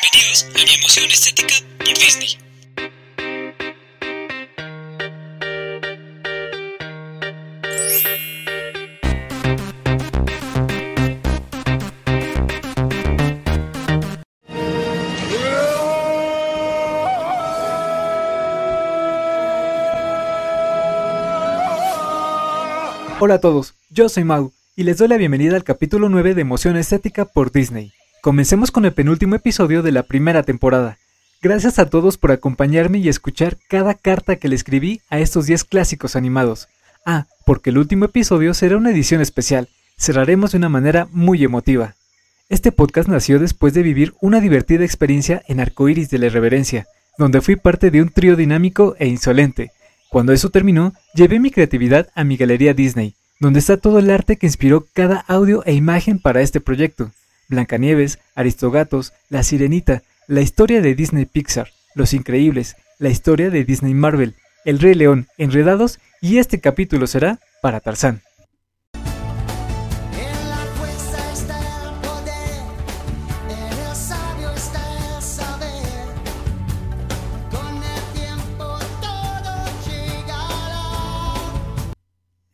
Bienvenidos a mi emoción estética por Disney. Hola a todos, yo soy Mau y les doy la bienvenida al capítulo 9 de Emoción Estética por Disney. Comencemos con el penúltimo episodio de la primera temporada. Gracias a todos por acompañarme y escuchar cada carta que le escribí a estos 10 clásicos animados. Ah, porque el último episodio será una edición especial. Cerraremos de una manera muy emotiva. Este podcast nació después de vivir una divertida experiencia en Arcoiris de la Irreverencia, donde fui parte de un trío dinámico e insolente, cuando eso terminó, llevé mi creatividad a mi galería Disney, donde está todo el arte que inspiró cada audio e imagen para este proyecto. Blancanieves, Aristogatos, La Sirenita, la historia de Disney Pixar, Los Increíbles, la historia de Disney Marvel, El Rey León, Enredados y este capítulo será para Tarzán.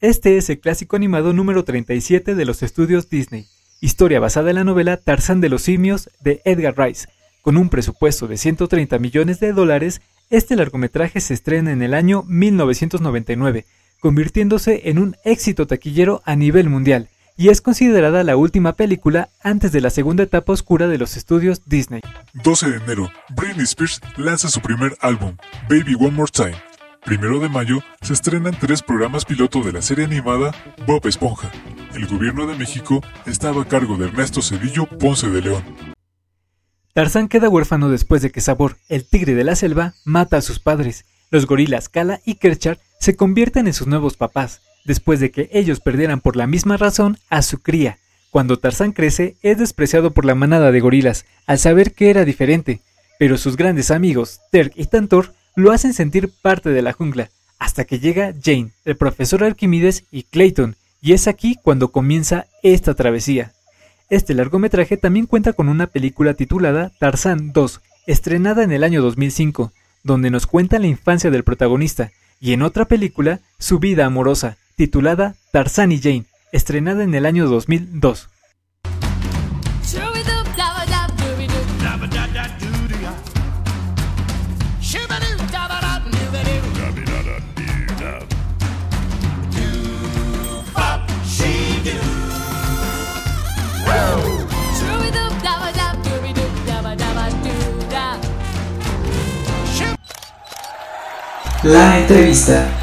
Este es el clásico animado número 37 de los estudios Disney, historia basada en la novela Tarzán de los simios de Edgar Rice. Con un presupuesto de 130 millones de dólares, este largometraje se estrena en el año 1999, convirtiéndose en un éxito taquillero a nivel mundial, y es considerada la última película antes de la segunda etapa oscura de los estudios Disney. 12 de enero, Britney Spears lanza su primer álbum, Baby One More Time. Primero de mayo, se estrenan tres programas piloto de la serie animada Bob Esponja. El gobierno de México estaba a cargo de Ernesto Cedillo Ponce de León. Tarzán queda huérfano después de que Sabor, el tigre de la selva, mata a sus padres. Los gorilas Kala y Kerchar se convierten en sus nuevos papás, después de que ellos perdieran por la misma razón a su cría. Cuando Tarzán crece, es despreciado por la manada de gorilas, al saber que era diferente, pero sus grandes amigos, Terk y Tantor, lo hacen sentir parte de la jungla, hasta que llega Jane, el profesor Arquímedes y Clayton, y es aquí cuando comienza esta travesía. Este largometraje también cuenta con una película titulada Tarzán 2, estrenada en el año 2005, donde nos cuenta la infancia del protagonista, y en otra película, su vida amorosa, titulada Tarzán y Jane, estrenada en el año 2002. La entrevista.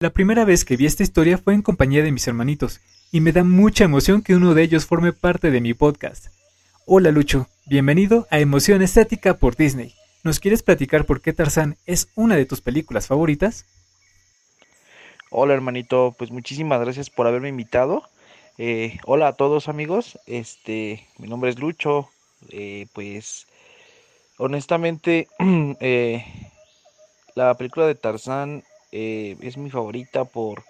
La primera vez que vi esta historia fue en compañía de mis hermanitos, y me da mucha emoción que uno de ellos forme parte de mi podcast. Hola Lucho, bienvenido a Emoción Estética por Disney. ¿Nos quieres platicar por qué Tarzán es una de tus películas favoritas? Hola hermanito, pues muchísimas gracias por haberme invitado. Eh, hola a todos amigos, este, mi nombre es Lucho. eh, pues honestamente, eh, la película de Tarzán eh, es mi favorita por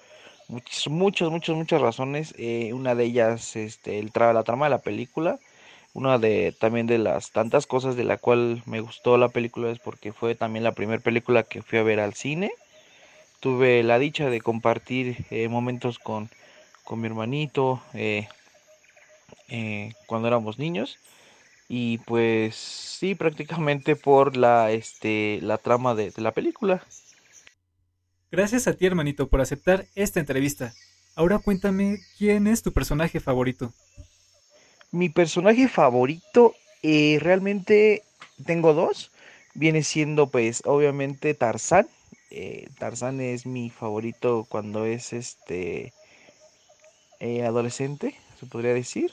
muchas, muchas, muchas, muchas razones. Eh, una de ellas, este, el la trama de la película. Una de también de las tantas cosas de la cual me gustó la película es porque fue también la primera película que fui a ver al cine. Tuve la dicha de compartir eh, momentos con, con mi hermanito eh, cuando éramos niños. Y pues sí, prácticamente por la, este, la trama de, de la película. Gracias a ti hermanito por aceptar esta entrevista. Ahora cuéntame quién es tu personaje favorito. Mi personaje favorito, eh, realmente tengo dos. Viene siendo pues obviamente Tarzán. Eh, Tarzán es mi favorito cuando es este eh, adolescente, se podría decir.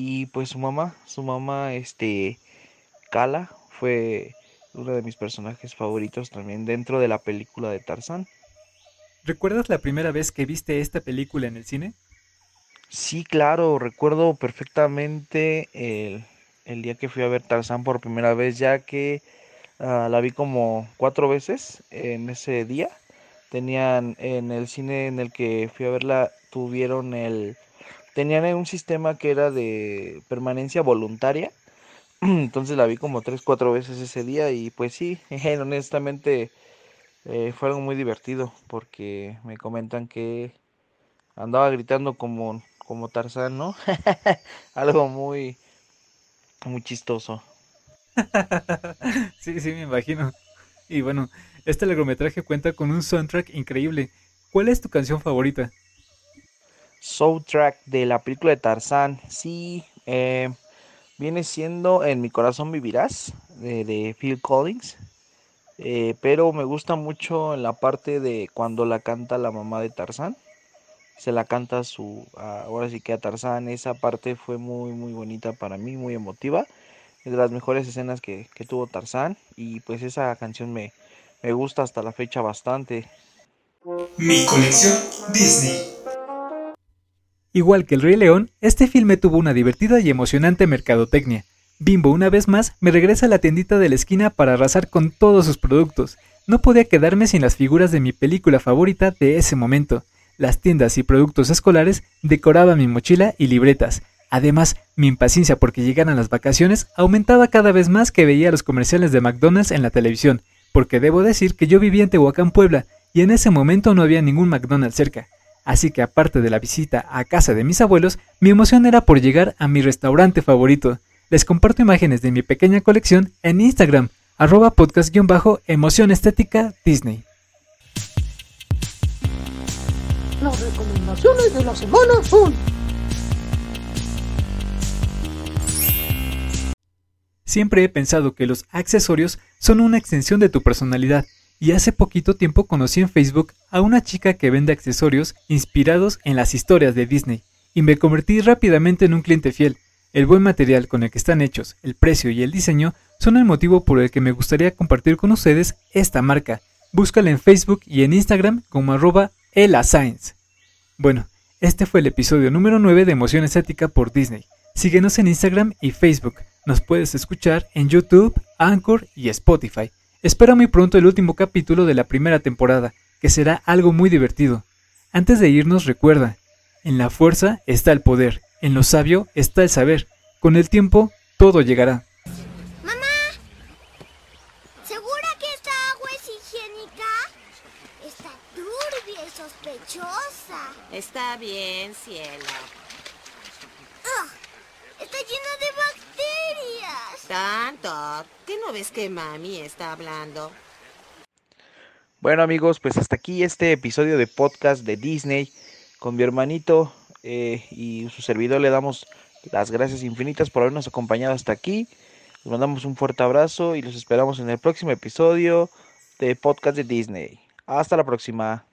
Y pues su mamá, su mamá, este, Kala, fue uno de mis personajes favoritos también dentro de la película de Tarzán. ¿Recuerdas la primera vez que viste esta película en el cine? Sí, claro, recuerdo perfectamente el, el día que fui a ver Tarzán por primera vez, ya que ah, la vi como cuatro veces en ese día. Tenían en el cine en el que fui a verla, tuvieron el, tenían un sistema que era de permanencia voluntaria. Entonces la vi como tres, cuatro veces ese día y pues sí, honestamente eh, fue algo muy divertido porque me comentan que andaba gritando como, como Tarzán, ¿no? algo muy, muy chistoso. sí, sí, me imagino. Y bueno, este largometraje cuenta con un soundtrack increíble. ¿Cuál es tu canción favorita? Soundtrack de la película de Tarzán. Sí, eh, viene siendo En mi corazón vivirás, de, de Phil Collins. Eh, pero me gusta mucho en la parte de cuando la canta la mamá de Tarzán. Se la canta su, ahora sí que a Tarzán. Esa parte fue muy, muy bonita para mí, muy emotiva. Es de las mejores escenas que, que tuvo Tarzán. Y pues esa canción me, me gusta hasta la fecha bastante. Mi colección Disney. Igual que El Rey León, este filme tuvo una divertida y emocionante mercadotecnia. Bimbo una vez más me regresa a la tiendita de la esquina para arrasar con todos sus productos. No podía quedarme sin las figuras de mi película favorita de ese momento. Las tiendas y productos escolares decoraban mi mochila y libretas. Además, mi impaciencia porque llegaran las vacaciones aumentaba cada vez más que veía los comerciales de McDonald's en la televisión, porque debo decir que yo vivía en Tehuacán, Puebla, y en ese momento no había ningún McDonald's cerca. Así que aparte de la visita a casa de mis abuelos, mi emoción era por llegar a mi restaurante favorito. Les comparto imágenes de mi pequeña colección en Instagram, arroba podcast-emoción estética Disney. Las recomendaciones de la semana son Siempre he pensado que los accesorios son una extensión de tu personalidad, y hace poquito tiempo conocí en Facebook a una chica que vende accesorios inspirados en las historias de Disney, y me convertí rápidamente en un cliente fiel. El buen material con el que están hechos, el precio y el diseño son el motivo por el que me gustaría compartir con ustedes esta marca. Búscala en Facebook y en Instagram como arroba elascience. Bueno, este fue el episodio número 9 de Emoción Estética por Disney. Síguenos en Instagram y Facebook. Nos puedes escuchar en YouTube, Anchor y Spotify. Espera muy pronto el último capítulo de la primera temporada, que será algo muy divertido. Antes de irnos recuerda, en la fuerza está el poder, en lo sabio está el saber. Con el tiempo, todo llegará. Mamá, ¿segura que esta agua es higiénica? Está turbia y sospechosa. Está bien, cielo. ¡Ugh! Está llena de bacterias. Tanto. ¿Qué no ves que mami está hablando? Bueno amigos, pues hasta aquí este episodio de podcast de Disney con mi hermanito eh, y su servidor. Le damos las gracias infinitas por habernos acompañado hasta aquí. Les mandamos un fuerte abrazo y los esperamos en el próximo episodio de podcast de Disney. Hasta la próxima.